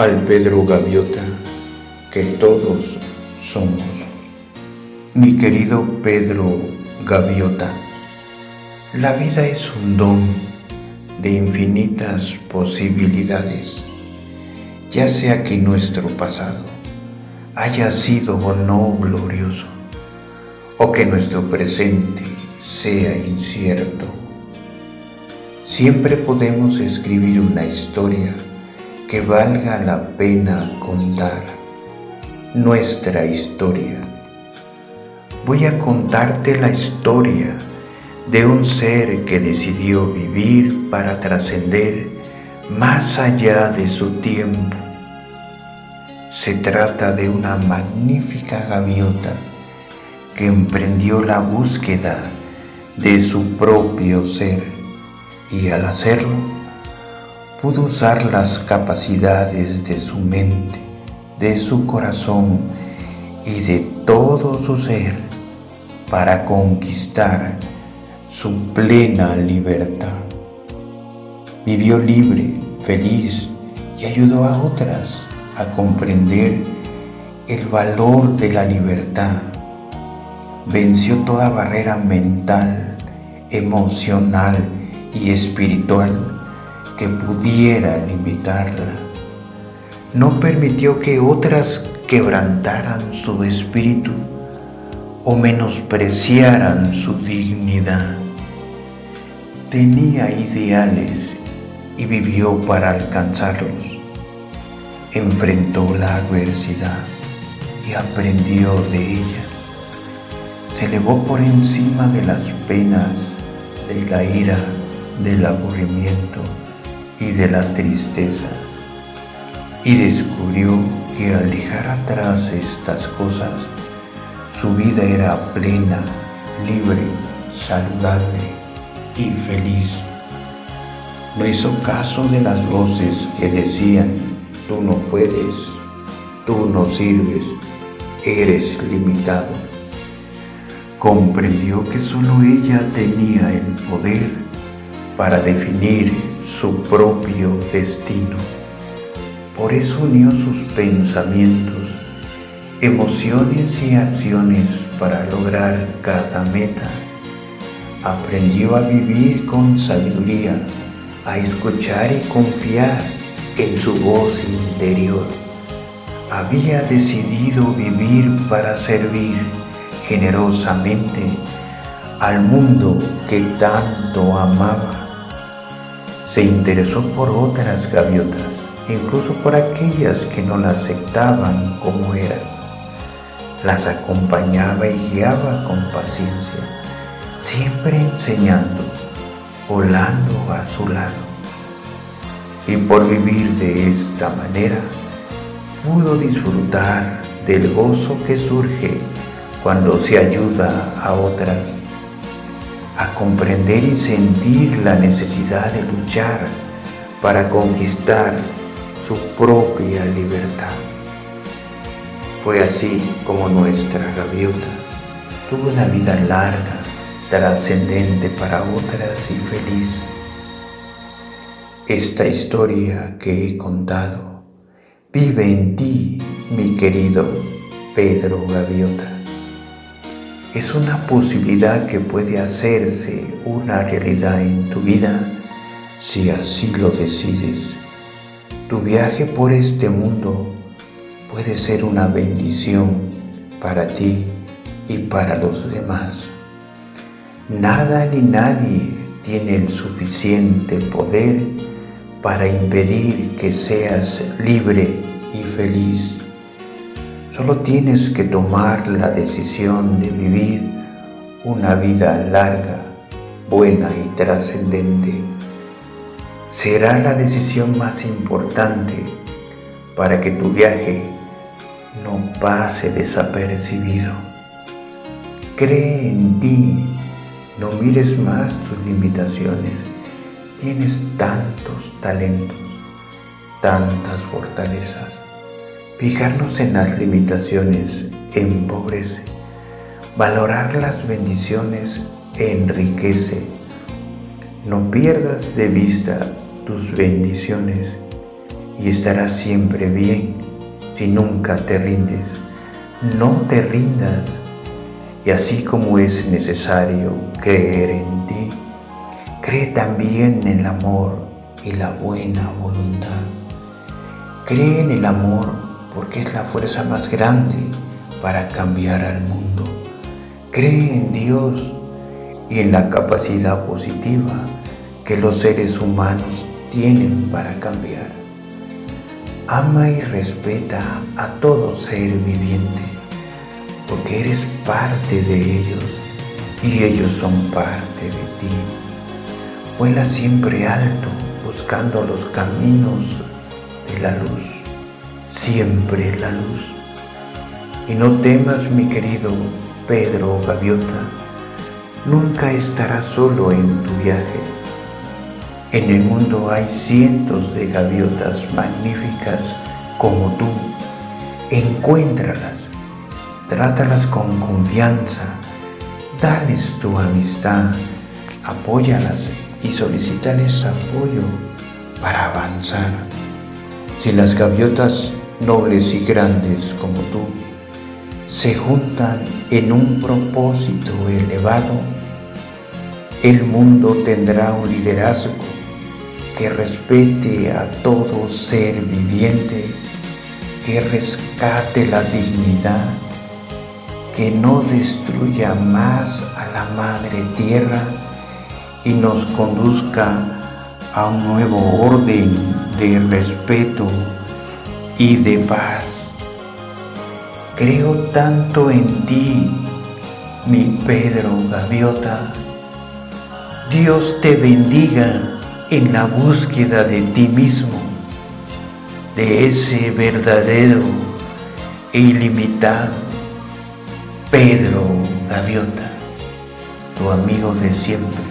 al Pedro Gaviota que todos somos. Mi querido Pedro Gaviota, la vida es un don de infinitas posibilidades, ya sea que nuestro pasado haya sido o no glorioso, o que nuestro presente sea incierto. Siempre podemos escribir una historia que valga la pena contar, nuestra historia. Voy a contarte la historia de un ser que decidió vivir para trascender más allá de su tiempo. Se trata de una magnífica gaviota que emprendió la búsqueda de su propio ser y al hacerlo pudo usar las capacidades de su mente, de su corazón y de todo su ser para conquistar su plena libertad. Vivió libre, feliz y ayudó a otras a comprender el valor de la libertad. Venció toda barrera mental, emocional y espiritual que pudiera limitarla. No permitió que otras quebrantaran su espíritu o menospreciaran su dignidad tenía ideales y vivió para alcanzarlos. Enfrentó la adversidad y aprendió de ella. Se elevó por encima de las penas, de la ira, del aburrimiento y de la tristeza. Y descubrió que al dejar atrás estas cosas, su vida era plena, libre, saludable y feliz. No hizo caso de las voces que decían, tú no puedes, tú no sirves, eres limitado. Comprendió que solo ella tenía el poder para definir su propio destino. Por eso unió sus pensamientos, emociones y acciones para lograr cada meta aprendió a vivir con sabiduría, a escuchar y confiar en su voz interior. Había decidido vivir para servir generosamente al mundo que tanto amaba. Se interesó por otras gaviotas, incluso por aquellas que no la aceptaban como eran. Las acompañaba y guiaba con paciencia siempre enseñando, volando a su lado. Y por vivir de esta manera, pudo disfrutar del gozo que surge cuando se ayuda a otras, a comprender y sentir la necesidad de luchar para conquistar su propia libertad. Fue así como nuestra gaviota tuvo una vida larga, trascendente para otras y feliz. Esta historia que he contado vive en ti, mi querido Pedro Gaviota. Es una posibilidad que puede hacerse una realidad en tu vida si así lo decides. Tu viaje por este mundo puede ser una bendición para ti y para los demás. Nada ni nadie tiene el suficiente poder para impedir que seas libre y feliz. Solo tienes que tomar la decisión de vivir una vida larga, buena y trascendente. Será la decisión más importante para que tu viaje no pase desapercibido. Cree en ti no mires más tus limitaciones. Tienes tantos talentos, tantas fortalezas. Fijarnos en las limitaciones empobrece. Valorar las bendiciones enriquece. No pierdas de vista tus bendiciones y estarás siempre bien si nunca te rindes. No te rindas y así como es necesario creer en ti, cree también en el amor y la buena voluntad. Cree en el amor porque es la fuerza más grande para cambiar al mundo. Cree en Dios y en la capacidad positiva que los seres humanos tienen para cambiar. Ama y respeta a todo ser viviente, porque eres parte de ellos y ellos son parte de ti. Vuela siempre alto, buscando los caminos de la luz, siempre la luz. Y no temas, mi querido Pedro Gaviota, nunca estarás solo en tu viaje en el mundo hay cientos de gaviotas magníficas como tú. Encuéntralas, trátalas con confianza, dales tu amistad, apóyalas y solicítales apoyo para avanzar. Si las gaviotas nobles y grandes como tú se juntan en un propósito elevado, el mundo tendrá un liderazgo que respete a todo ser viviente, que rescate la dignidad, que no destruya más a la madre tierra y nos conduzca a un nuevo orden de respeto y de paz. Creo tanto en ti, mi Pedro Gaviota. Dios te bendiga en la búsqueda de ti mismo, de ese verdadero e ilimitado Pedro Gaviota, tu amigo de siempre.